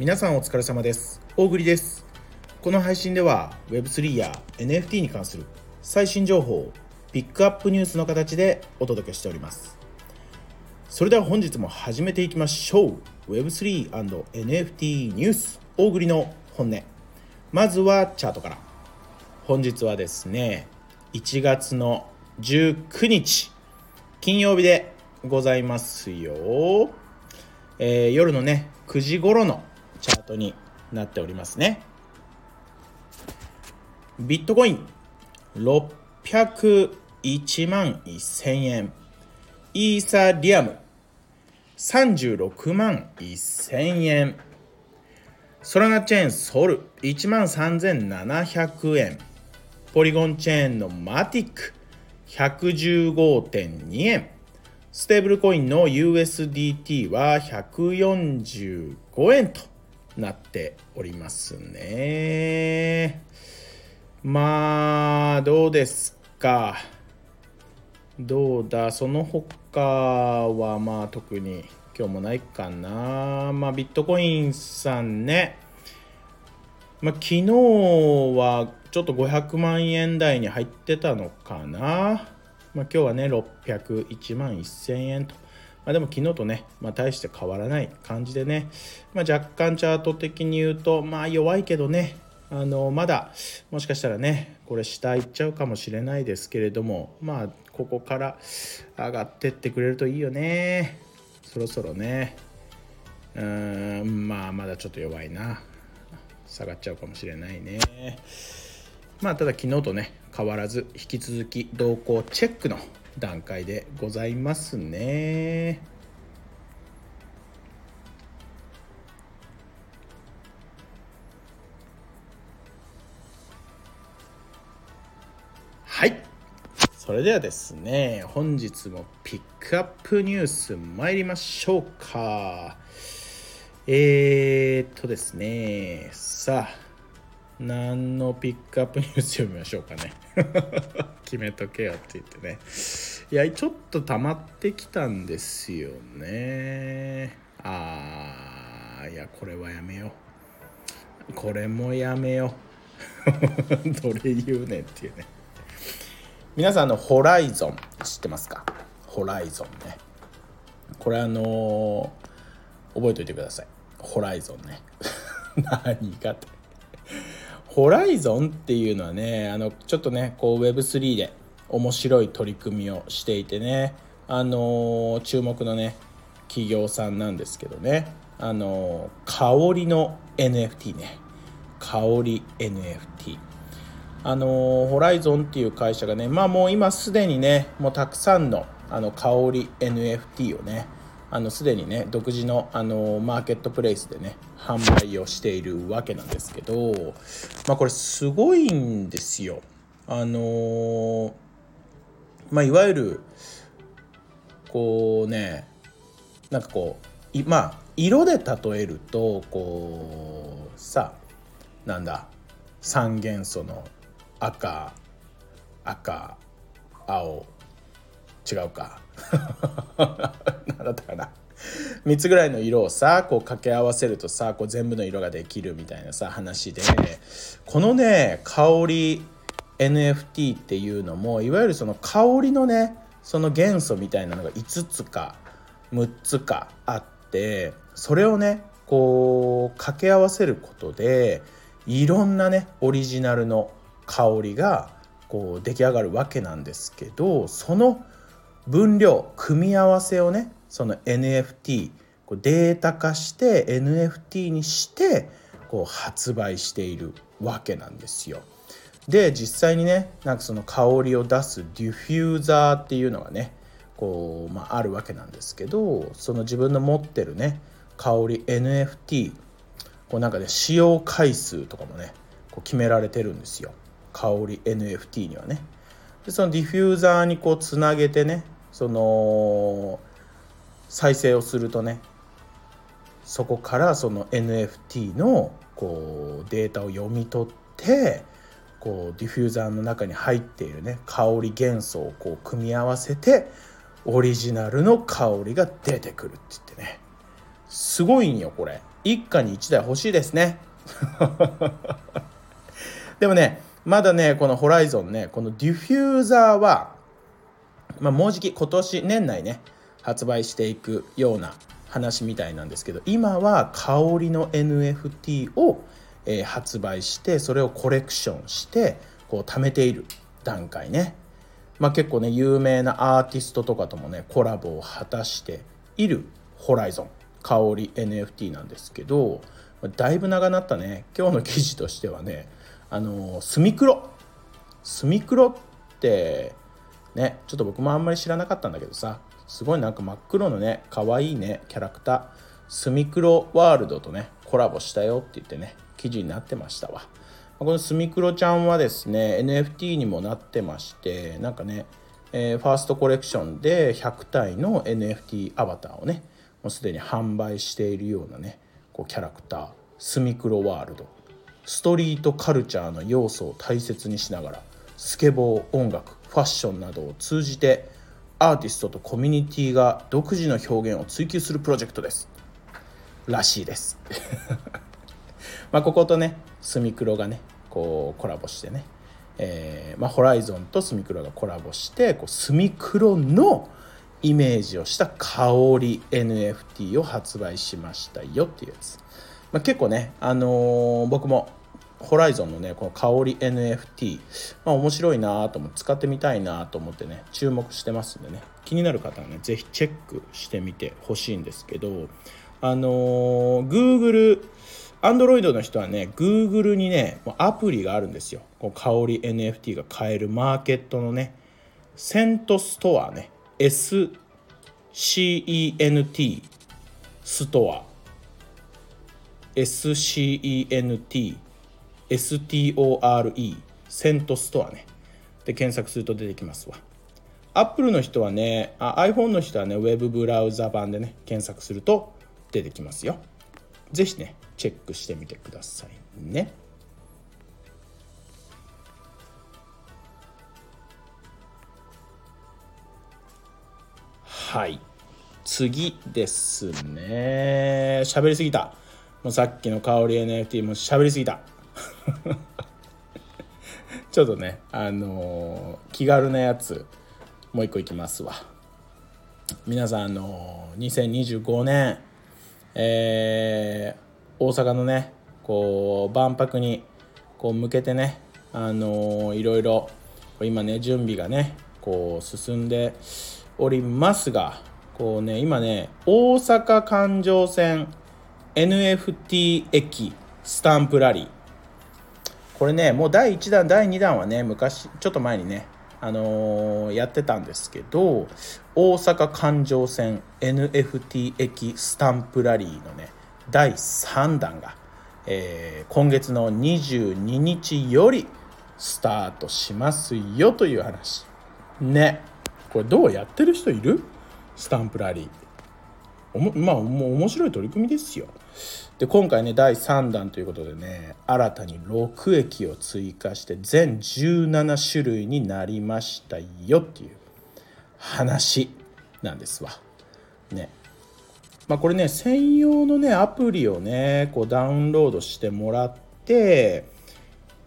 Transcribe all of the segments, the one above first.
皆さんお疲れ様です。大栗です。この配信では Web3 や NFT に関する最新情報をピックアップニュースの形でお届けしております。それでは本日も始めていきましょう。Web3&NFT ニュース。大栗の本音。まずはチャートから。本日はですね1月の19日金曜日でございますよ、えー、夜のね9時頃のチャートになっておりますね。ビットコイン601万1000円。イーサリアム36万1000円。ソラナチェーンソル1万3700円。ポリゴンチェーンのマティック115.2円。ステーブルコインの USDT は145円と。なっておりますね。まあどうですか？どうだ？その他はまあ特に今日もないかな。まあビットコインさんね。まあ昨日はちょっと500万円台に入ってたのかな。まあ今日はね601万1000円と。まあ、でも昨日とね、まあ、大して変わらない感じでね、まあ、若干チャート的に言うと、まあ弱いけどね、あのまだもしかしたらね、これ下行っちゃうかもしれないですけれども、まあここから上がってってくれるといいよね。そろそろね。うーん、まあまだちょっと弱いな。下がっちゃうかもしれないね。まあただ昨日とね、変わらず引き続き動向チェックの段階でございますね。はいそれではですね本日もピックアップニュース参りましょうかえー、っとですねさあ何のピックアップニュース読みましょうかね。決めとけよって言ってね。いやちょっと溜まってきたんですよね。あーいやこれはやめよう。これもやめよう。どれ言うねんっていうね。皆さんのホライゾン知ってますか？ホライゾンね。これあのー、覚えておいてください。ホライゾンね。何かって。ホライゾンっていうのはねあのちょっとねこう Web3 で面白い取り組みをしていてねあの注目のね企業さんなんですけどねあの香りの NFT ね。香り NFT あのホライゾンっていう会社がねまあもう今すでにねもうたくさんのあの香り NFT をねあのすでにね独自のあのマーケットプレイスでね販売をしているわけなんですけどまあこれすごいんですよ。あのまあいわゆるこうねなんかこうまあ色で例えるとこうさなんだ三元素の赤赤青違うか。何だったかな。3つぐらいの色をさこう掛け合わせるとさこう全部の色ができるみたいなさ話で。このね香り NFT っていうのもいわゆるその香りのねその元素みたいなのが5つか6つかあってそれをねこう掛け合わせることでいろんなねオリジナルの香りがこう出来上がるわけなんですけどその分量組み合わせをねその NFT こうデータ化して NFT にしてこう発売しているわけなんですよ。で実際にねなんかその香りを出すディフューザーっていうのがねこう、まあ、あるわけなんですけどその自分の持ってるね香り NFT こうなんかね使用回数とかもねこう決められてるんですよ香り NFT にはね。でそのディフューザーにこうつなげてねその再生をするとねそこからその NFT のこうデータを読み取ってこうディフューザーの中に入っているね香り元素をこう組み合わせてオリジナルの香りが出てくるって言ってね。すごいんよこれ。一家に1台欲しいですね。でもねまだねこのホライゾンねこのディフューザーはまあ、もうじき今年年内ね発売していくような話みたいなんですけど今は香りの NFT を、えー、発売してそれをコレクションしてこう貯めている段階ね、まあ、結構ね有名なアーティストとかともねコラボを果たしているホライゾン香り NFT なんですけどだいぶ長なったね。今日の記事としてはねあのスミクロ。スミクロってねちょっと僕もあんまり知らなかったんだけどさすごいなんか真っ黒のね可愛いねキャラクタースミクロワールドとねコラボしたよって言ってね記事になってましたわ。このスミクロちゃんはですね NFT にもなってましてなんかね、えー、ファーストコレクションで100体の NFT アバターをねもうすでに販売しているようなねこうキャラクタースミクロワールド。ストリートカルチャーの要素を大切にしながらスケボー音楽ファッションなどを通じてアーティストとコミュニティが独自の表現を追求するプロジェクトです。らしいです。まあこことねスミクロがねこうコラボしてね、えーまあ、ホライゾンとスミクロがコラボしてこうスミクロのイメージをした香り NFT を発売しましたよっていうやつ、まあ、結構ね、あのー、僕もホライゾンのねこの香り NFT、まあ、面白いなと思って使ってみたいなと思ってね注目してますんでね。気になる方はね是非チェックしてみてほしいんですけどあのー、Google アンドロイドの人はね Google にねアプリがあるんですよ。こう香り NFT が買えるマーケットのねセントストアね。SCENT ストア。SCENT STORE セントストアね。で検索すると出てきますわ。Apple の人はねあ iPhone の人はねウェブブラウザ版でね検索すると出てきますよ。是非ねチェックしてみてくださいね。はい。次ですね。喋りすぎた。もうさっきの香り NFT も喋りすぎた。ちょっとねあのー、気軽なやつもう一個いきますわ。皆さんあのー、2025年えー、大阪のねこう万博にこう向けてねあの、いろいろ今ね準備がねこう進んでおりますがこうね今ね大阪環状線 NFT 駅スタンプラリー。これねもう第1弾第2弾はね昔ちょっと前にねあのー、やってたんですけど大阪環状線 NFT 駅スタンプラリーのね第3弾が、えー、今月の22日よりスタートしますよという話。ね。これどうやってる人いる？スタンプラリー。おもまあもう面白い取り組みですよ。で今回ね第3弾ということでね新たに6駅を追加して全17種類になりましたよっていう話なんですわ。ね。まあこれね専用のねアプリをねこうダウンロードしてもらって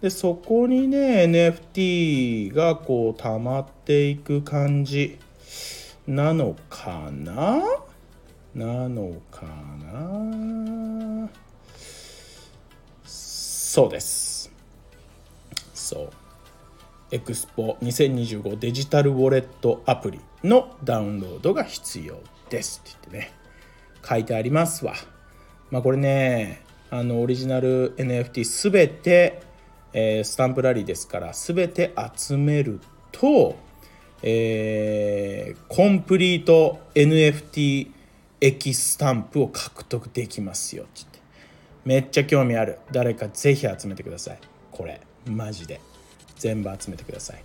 でそこにね NFT がこう溜まっていく感じなのかな？なのかな？そうです。そう。エクスポ2025デジタルウォレットアプリのダウンロードが必要ですって言ってね。書いてありますわ。まあこれねあのオリジナル NFT すべて、えー、スタンプラリーですからすべて集めると、えー、コンプリート NFT 駅スタンプを獲得できますよってってめっちゃ興味ある。誰かぜひ集めてください。これ。マジで。全部集めてください。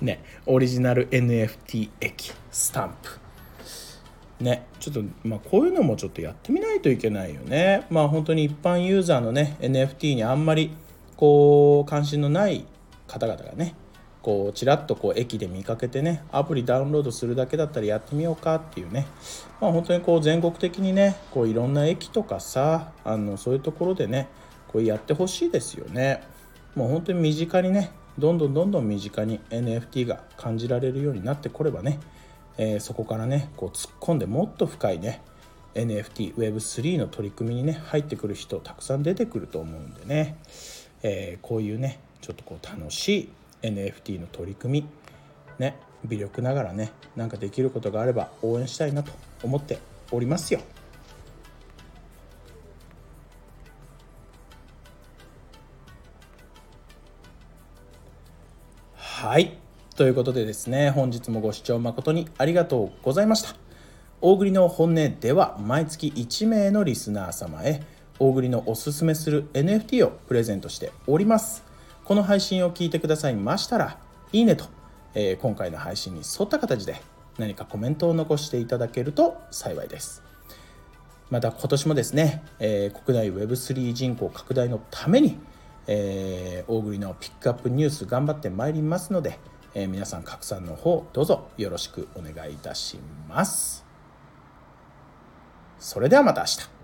ね。オリジナル NFT 駅。スタンプ。ね。ちょっとまあこういうのもちょっとやってみないといけないよね。まあ本当に一般ユーザーのね NFT にあんまりこう関心のない方々がねこうちらっとこう駅で見かけてねアプリダウンロードするだけだったらやってみようかっていうね、まあ、本当にこう全国的にねこういろんな駅とかさあのそういうところでねこうやってほしいですよね。もう本当に身近にねどんどんどんどん身近に NFT が感じられるようになってこればね、えー、そこからねこう突っ込んでもっと深いね NFTWeb3 の取り組みにね入ってくる人たくさん出てくると思うんでね、えー、こういうねちょっとこう楽しい NFT の取り組みね微力ながらねなんかできることがあれば応援したいなと思っておりますよ。はい。ということでですね本日もご視聴誠にありがとうございました。大栗の本音では毎月1名のリスナー様へ大栗のおすすめする NFT をプレゼントしております。この配信を聞いてくださいましたら、いいねと、えー、今回の配信に沿った形で何かコメントを残していただけると幸いです。また今年もですね、えー、国内 Web3 人口拡大のために、えー、大栗のピックアップニュース頑張ってまいりますので、えー、皆さん拡散の方どうぞよろしくお願いいたします。それではまた明日。